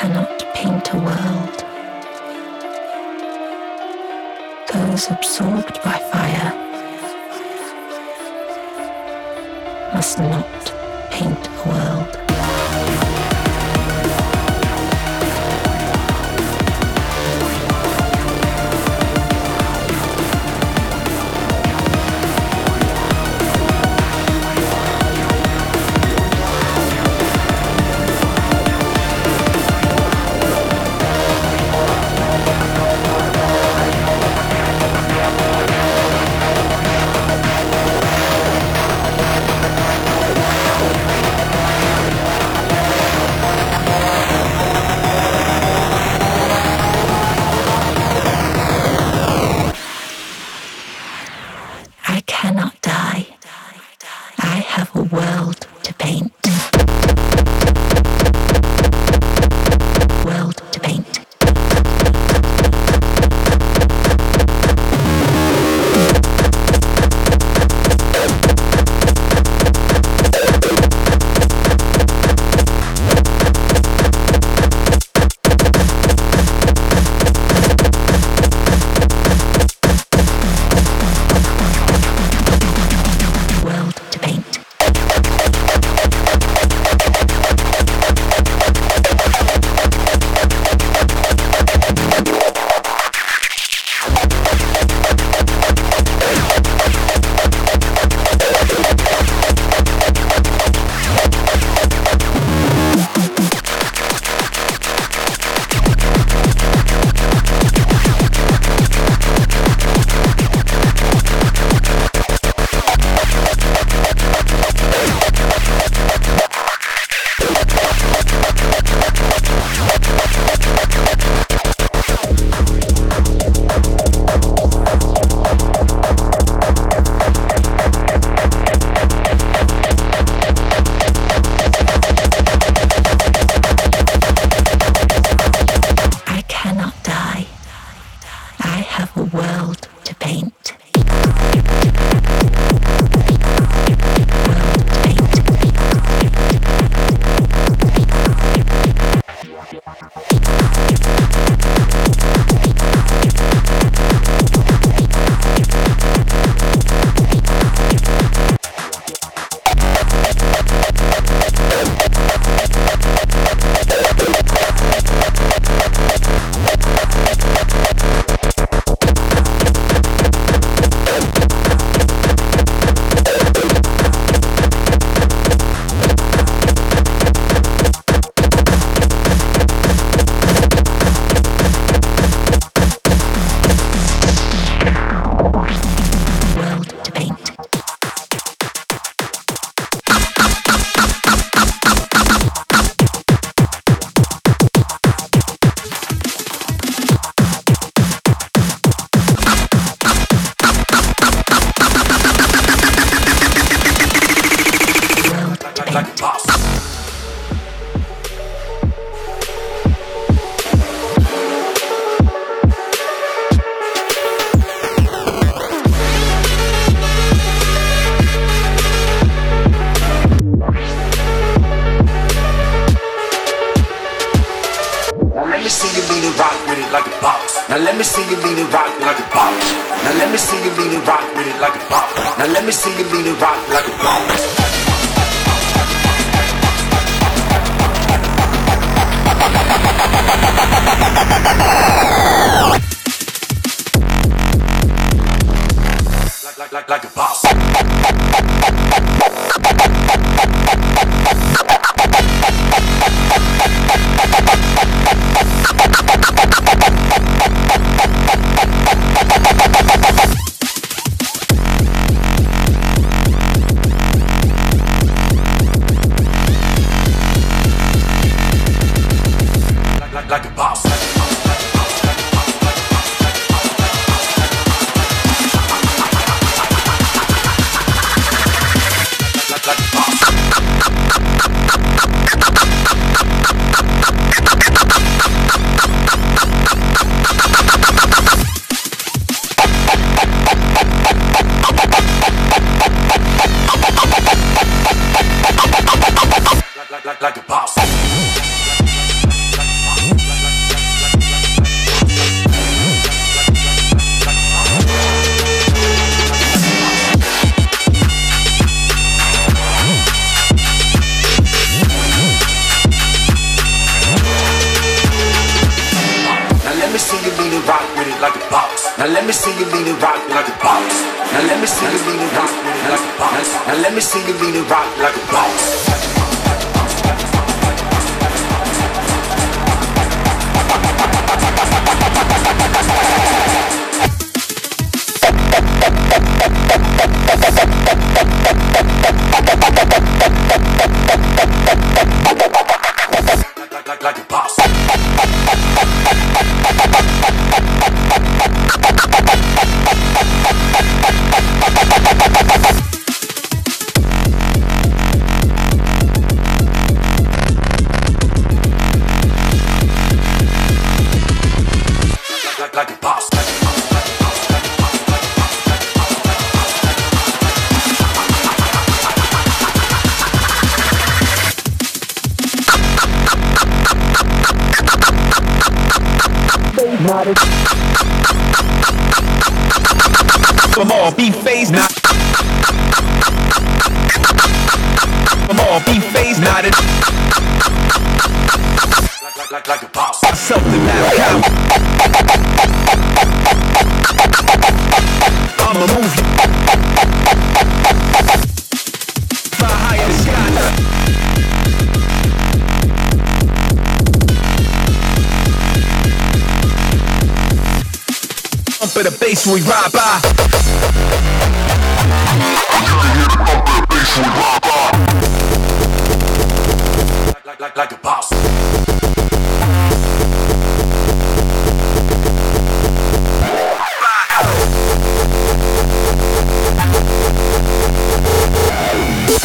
cannot paint a world. Those absorbed by fire must not paint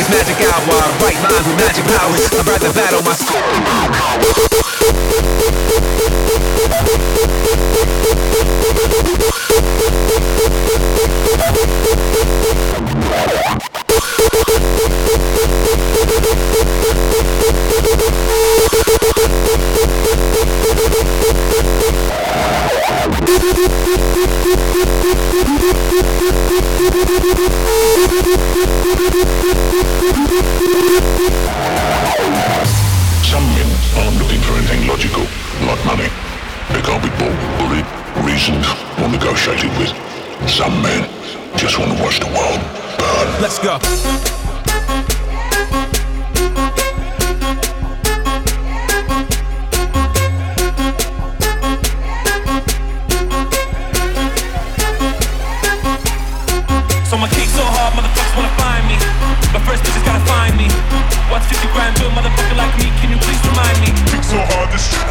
It's magic hour, right lines with magic powers. I'd rather battle my soul. Negotiated with. Some men just want to watch the world burn. Let's go.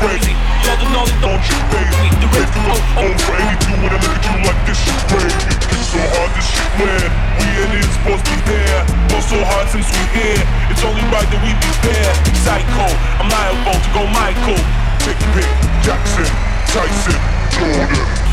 Crazy. Y'all don't Don't you me. The rest do oh, us oh, over 82 when I look at you like this shit crazy. Kick so hard, this shit mad. We ain't even supposed to be here. Go so hard since we here. It's only right that we be fair. Psycho, I'm liable to go Michael. Pick, pick, Jackson, Tyson, Jordan.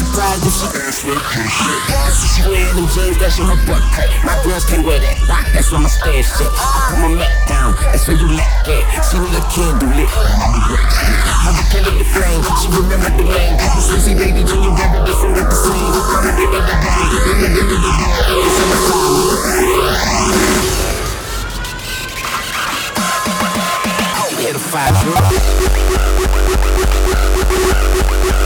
Surprised if she ass like shit. She wearing them jeans, that's in her butt cut. My girls can't wear that. That's where my stash shit. I put my mat down. That's where you lack at. She need a candle lit. I rekindled the flame. She remembered the name. Swizzy baby, do you remember this and with the the. Give me, give me the day. It's summertime. Yeah, the five zero.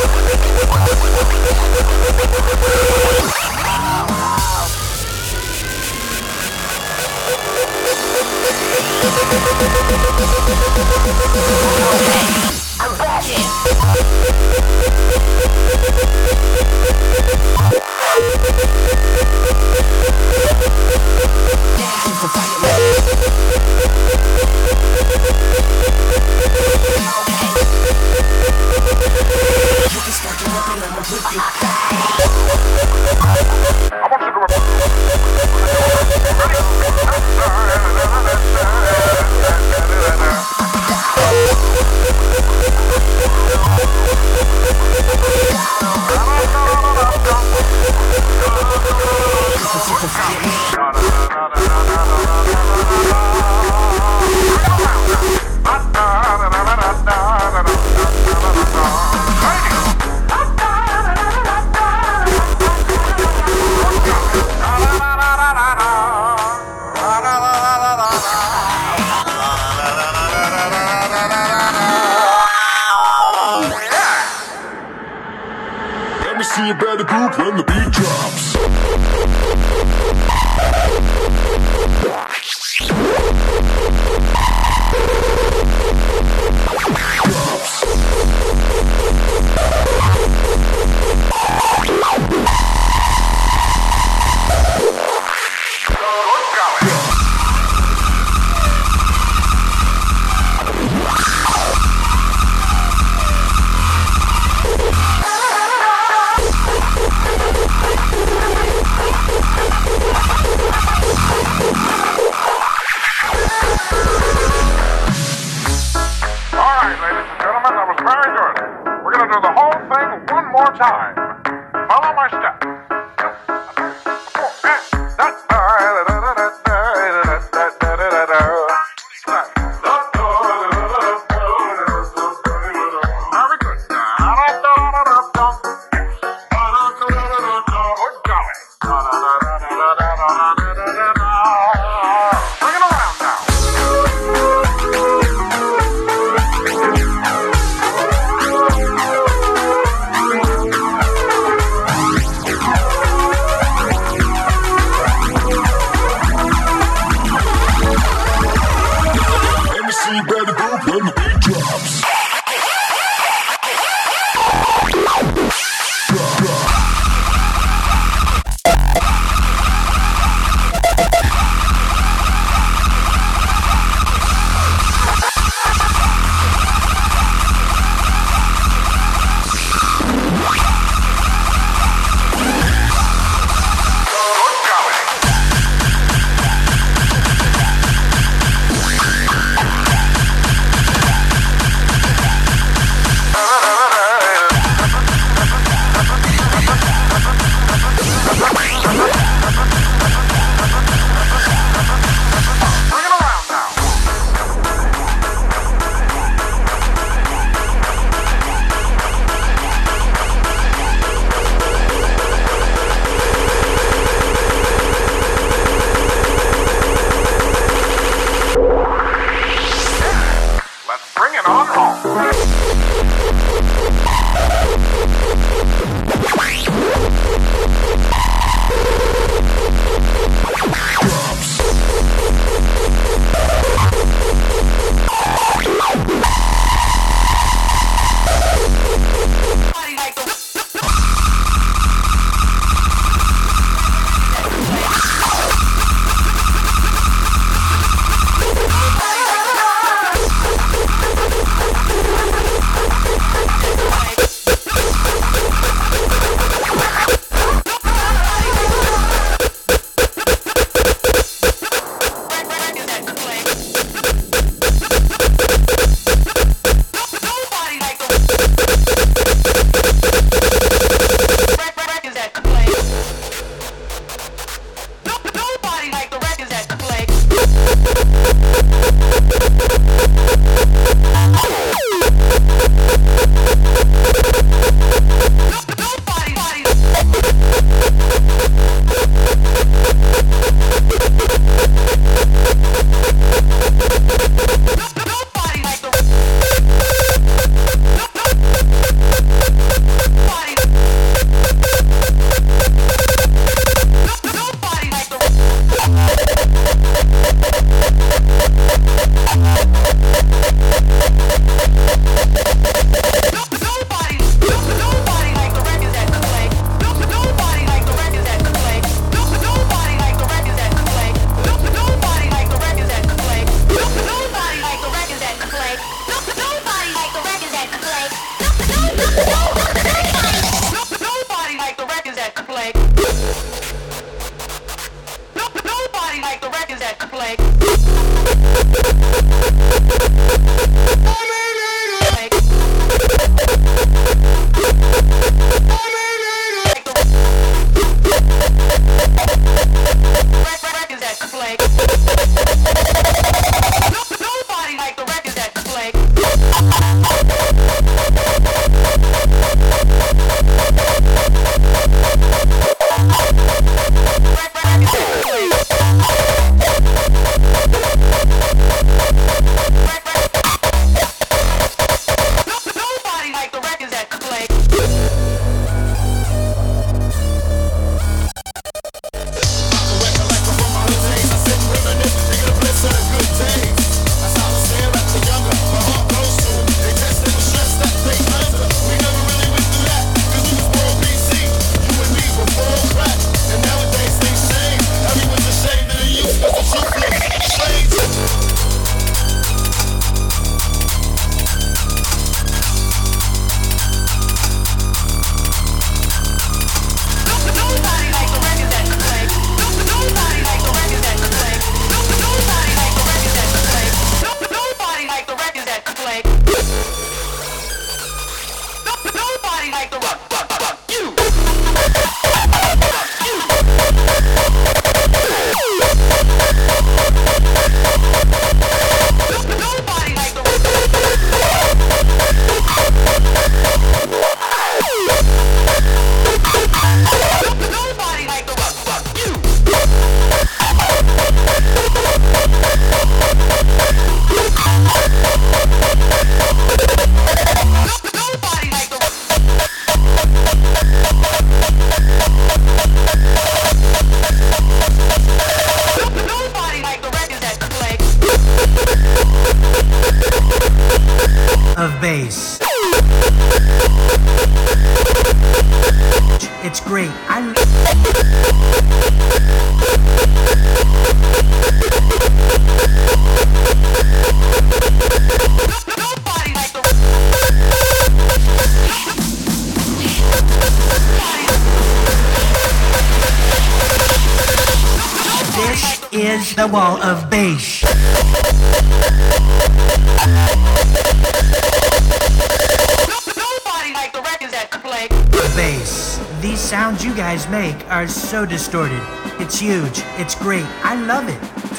the lights Vamos, vamos. Shut up.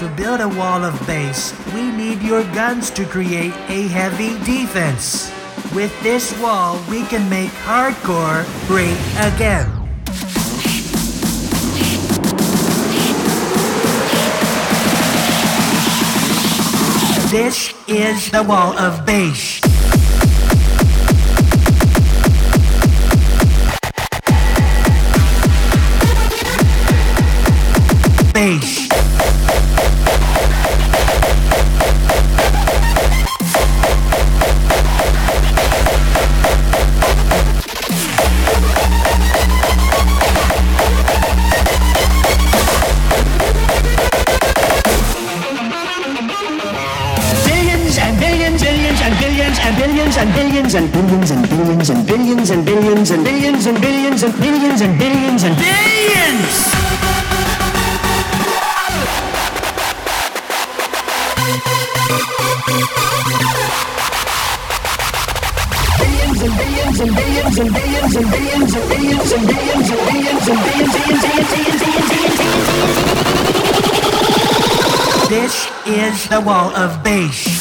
To build a wall of bass, we need your guns to create a heavy defense. With this wall, we can make hardcore great again. This is the wall of bass. billions and billions and billions and billions and billions and billions and billions and billions and billions and billions. Billions and billions and billions and billions and billions and billions and billions and billions and billions and billions. This is the wall of bass.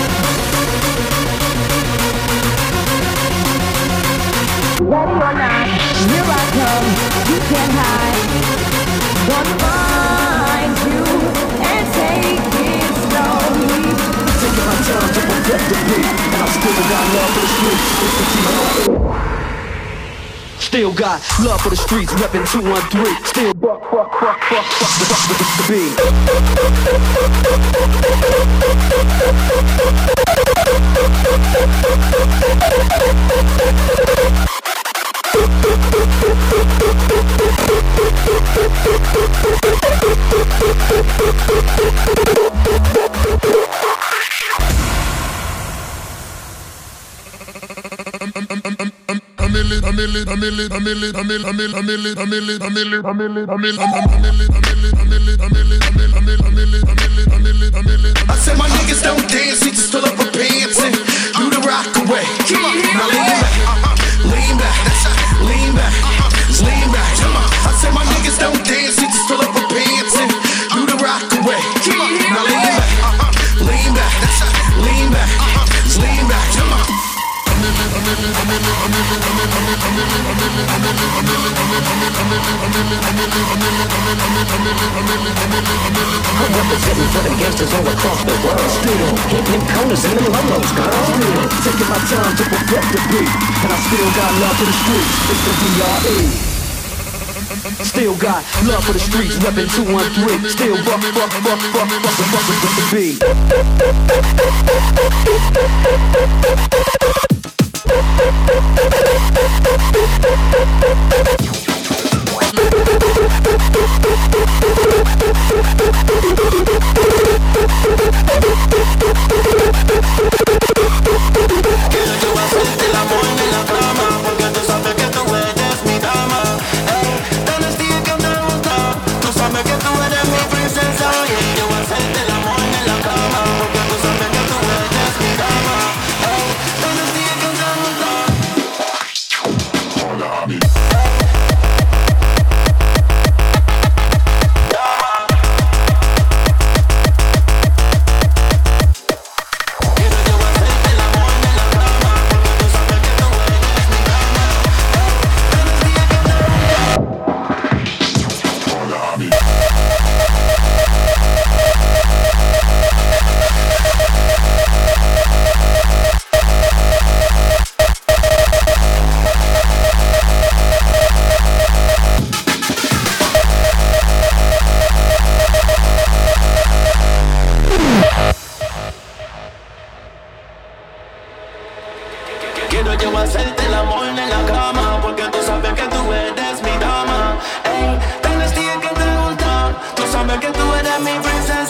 Ready or not, here I come. You can't hide. Gonna find you and take it slowly. Taking my time to perfect the beat, and I still got love for the streets. It's the D.R.E. Still got love for the streets, reppin' 213. Still fuck, fuck, fuck, fuck, fuck, the fuck with the beat. I said my niggas don't dance, just fill up a pants and do the rock away. Now lean back, representing gangsters all across the world. Still hitting corners in the lolos, girl. Still taking my time to perfect the beat, and I still got love for the streets. It's the D.R.E. Still got love for the streets, reppin' 213. Still fuck, fuck, fuck, fuck, fuck, the fuck with the beat. Quiero どっち? Tú sabes que tú eres mi princesa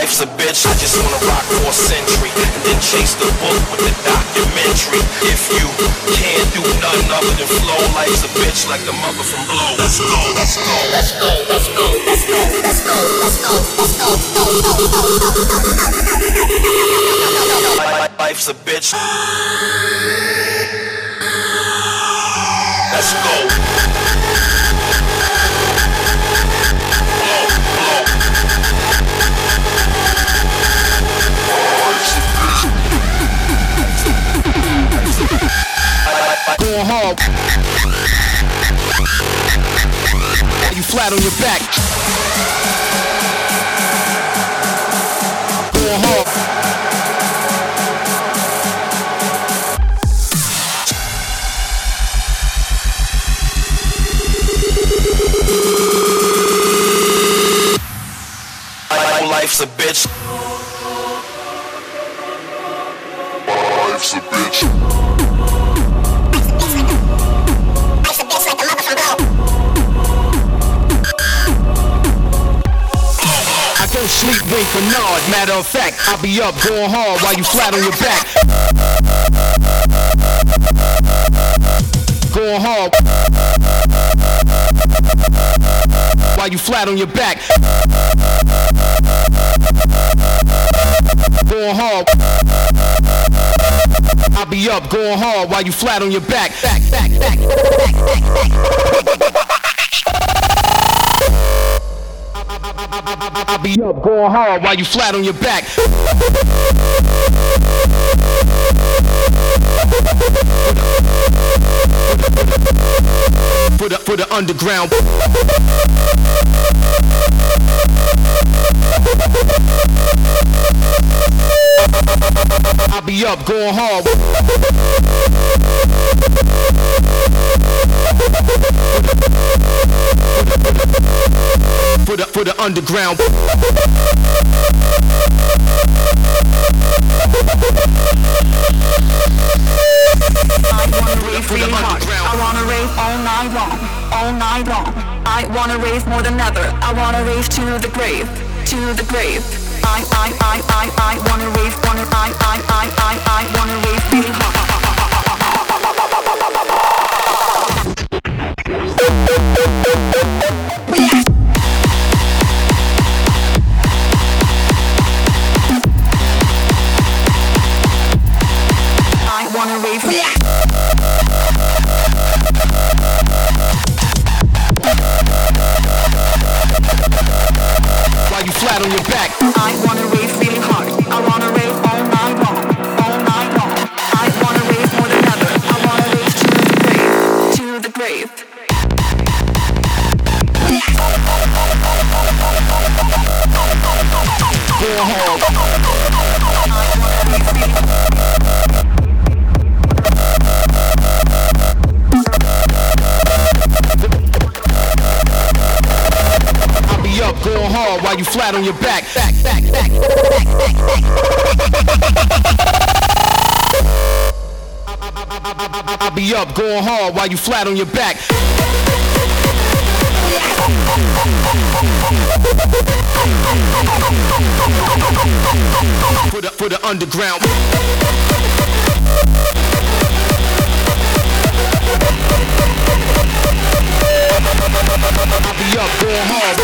Life's a bitch, I just wanna rock for a century And then chase the book with the documentary. If you can't do nothing other than flow Life's a bitch like the mother from Blow. Let's go, let's go, let's go, let's go, let's go, let's go, let's go, let's go. Life's a bitch. Let's go Going hard. You flat on your back. Going hard. Life's a bitch. Or nod. Matter of fact, I'll be up going hard while you flat on your back. Going hard while you flat on your back. Going hard. I'll be up going hard while you flat on your back. Back, back, back, back, back, back. I'll be up going hard while you flat on your back. For the, for the underground. I'll be up going hard. For the, for the underground. I wanna rave really hard. I wanna rave all night long, all night long. I wanna rave more than ever. I wanna rave to the grave, to the grave. I, I, I, I, I wanna rave, wanna, I, I, I, I, I wanna rave really hard. Flat on your back. Back, back, back, back, back, back. I'll be up going hard while you flat on your back. For the, for the underground. I'll be up going hard.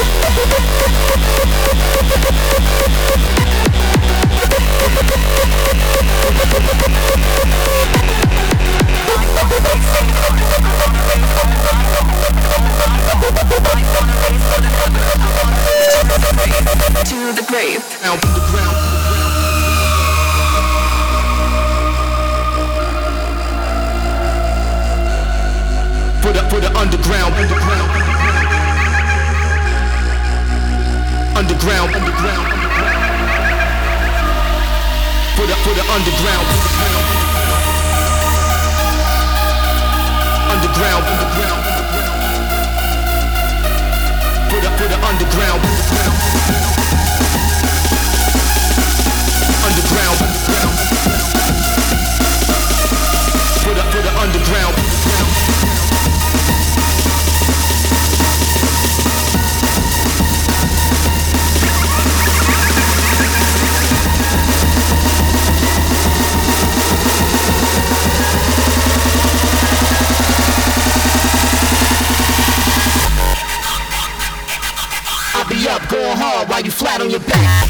To the grave. Down to the ground. For the, for the underground. Underground. Underground. Underground. For the, for the underground. Underground. Underground. For the, for the underground. Underground. Underground. For the, for the underground. Going hard while you flat on your back.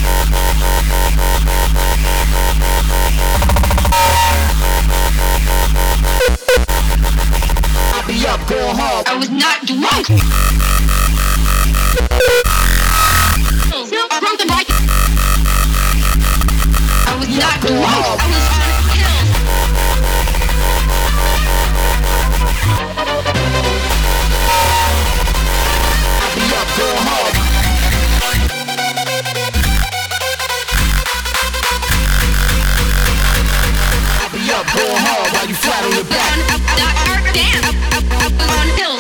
I'll be up going hard. I was not drunk. Drunk and like I was not drunk. I was on pills. I'll be up going hard. Up going hard while you flat on your back. Damn. I was on pills. Drunk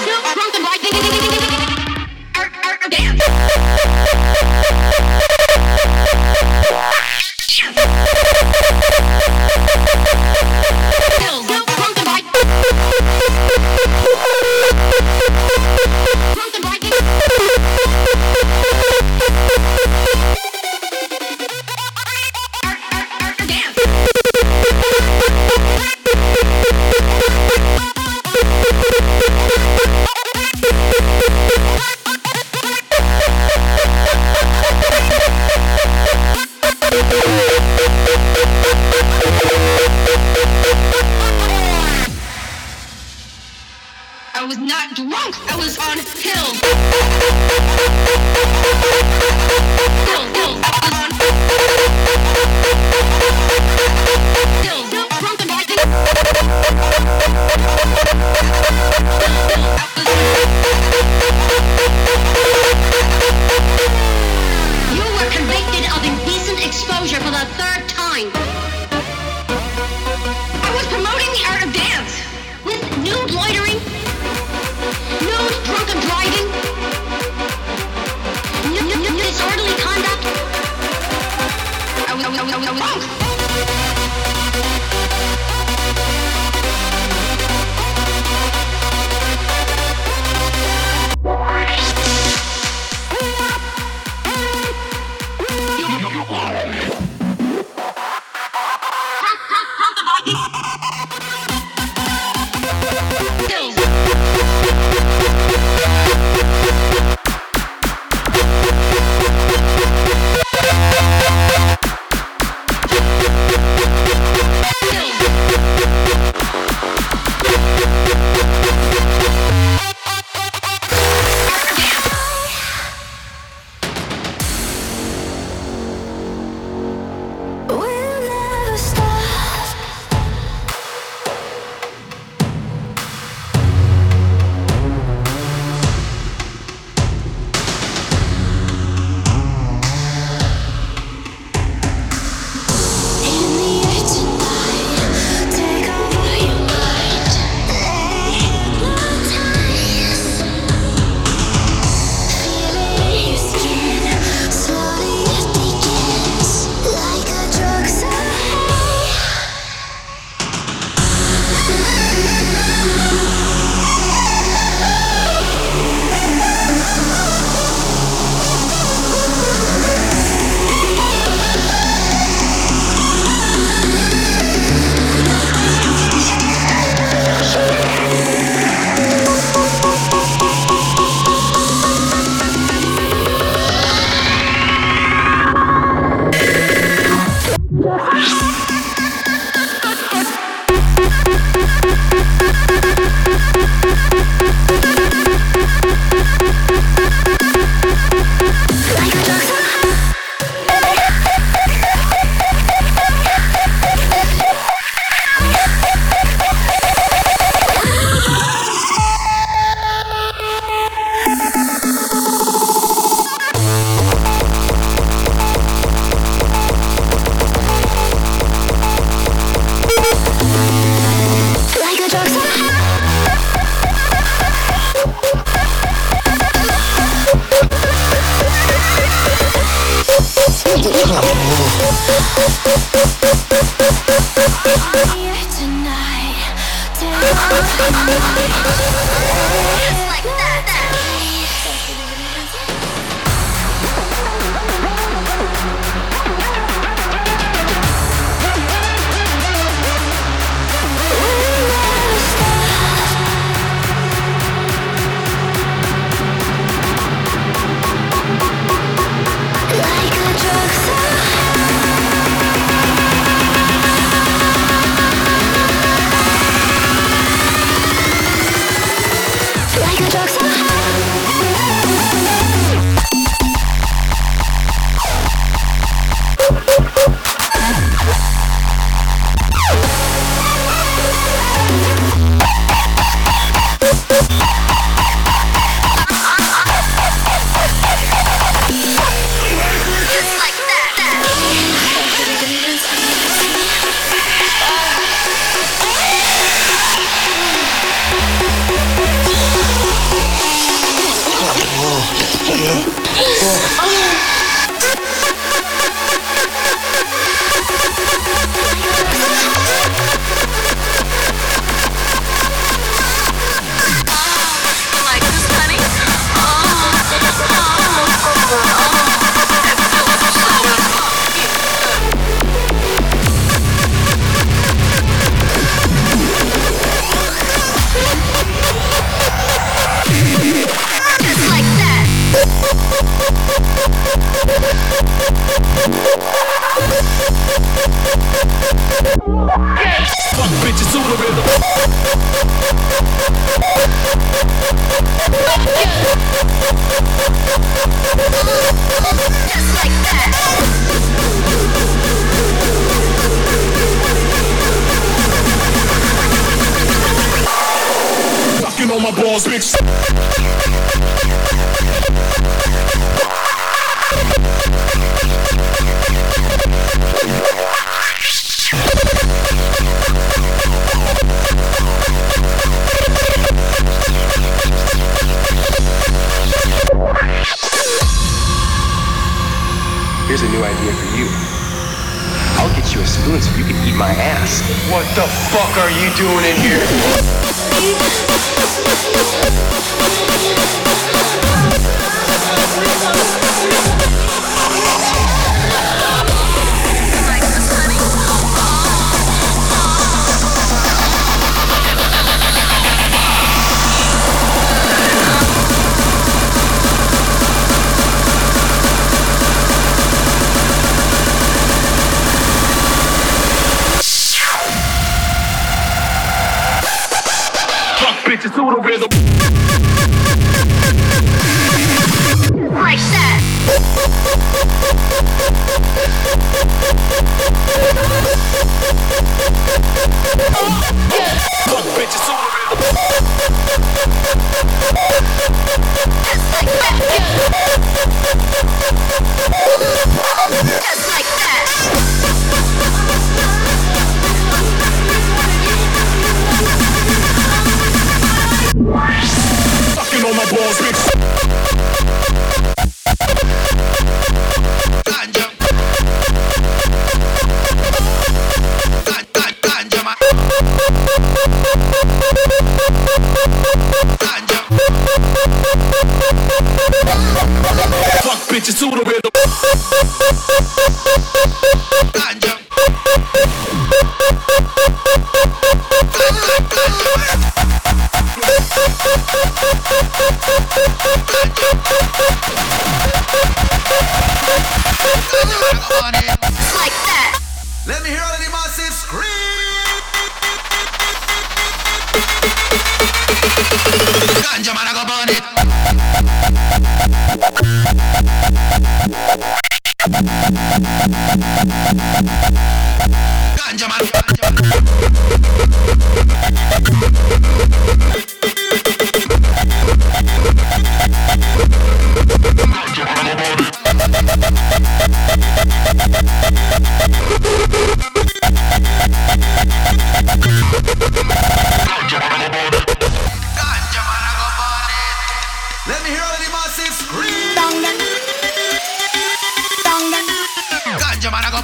Ganja man.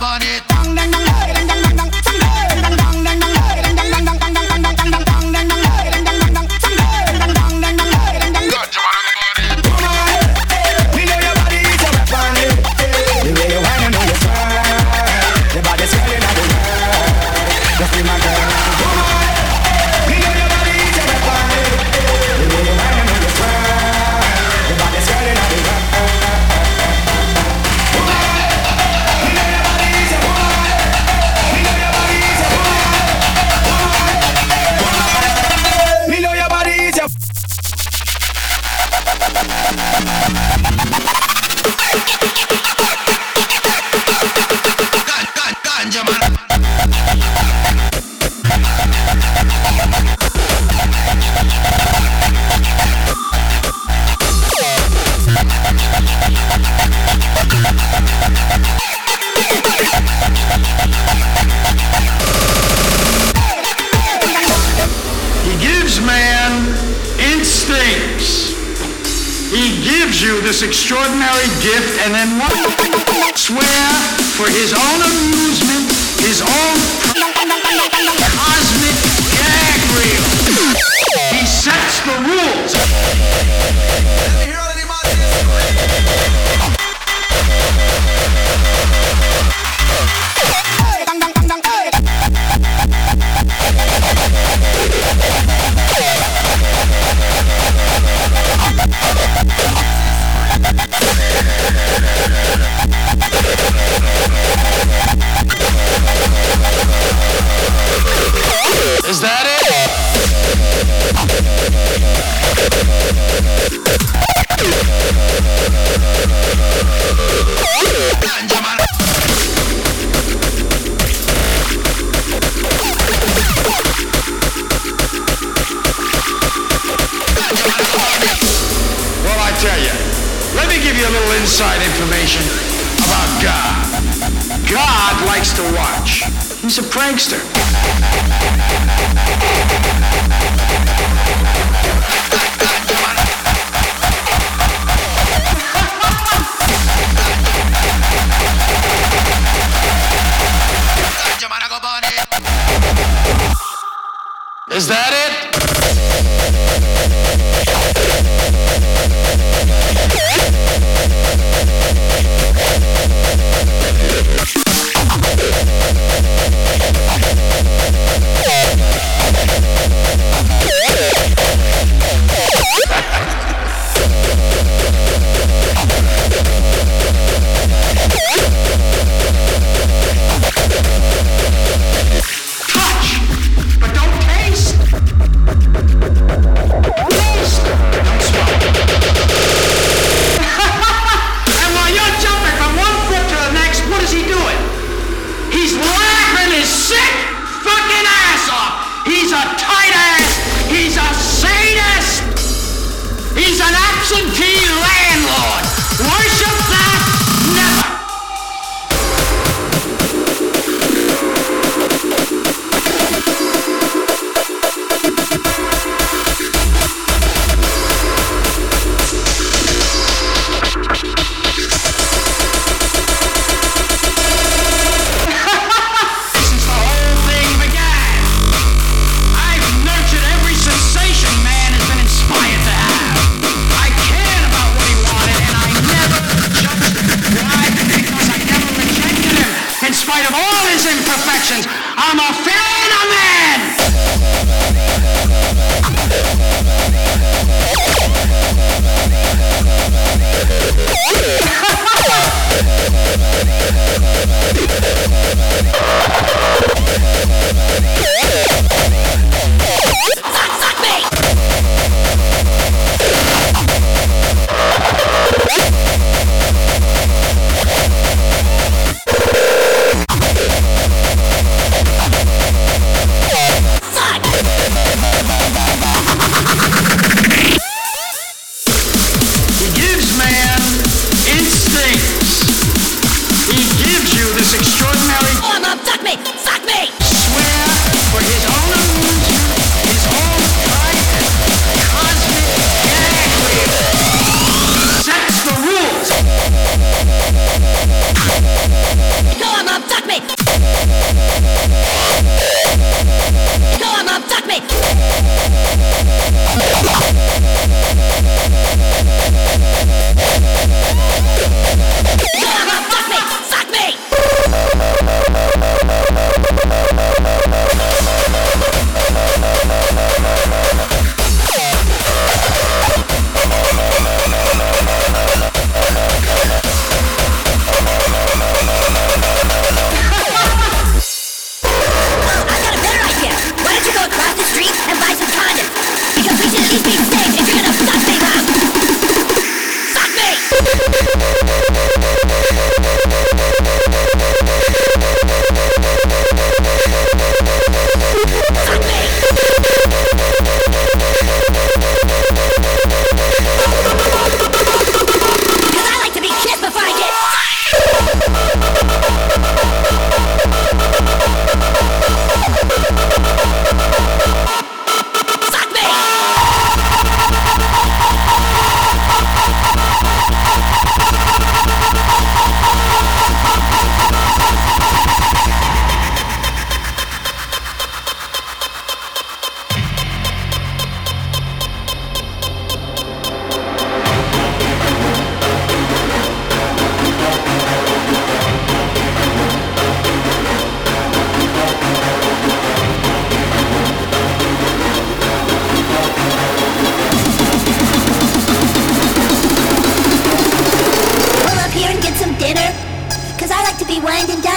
Burn it.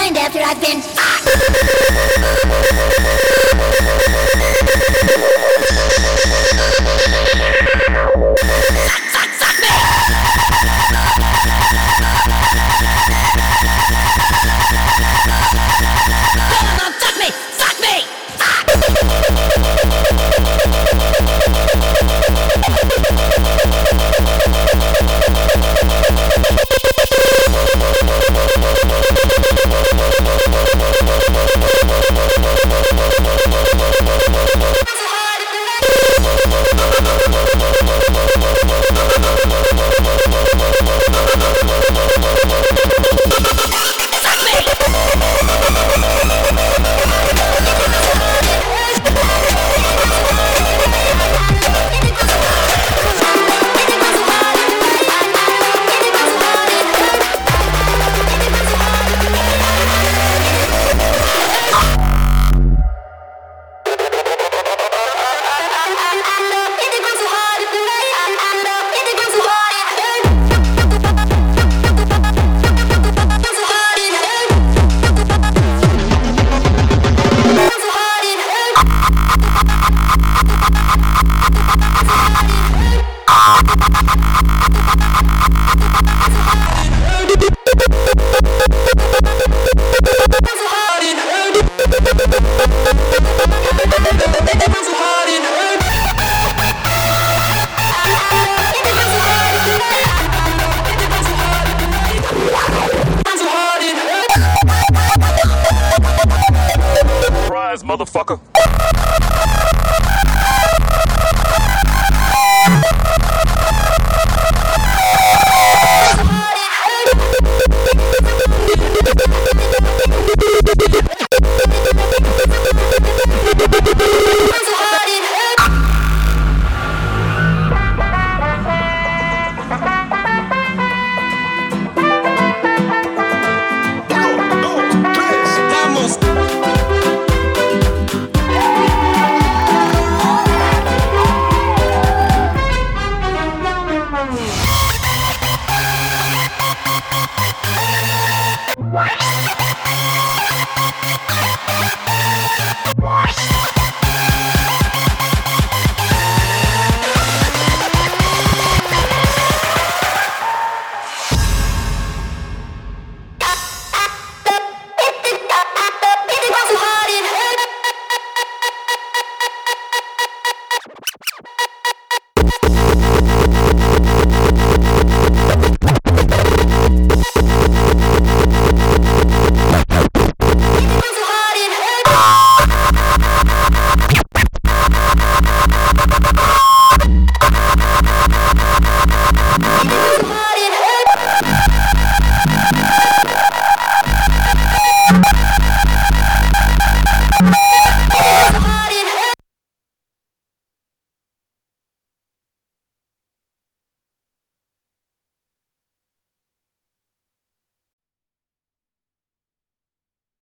And after I've been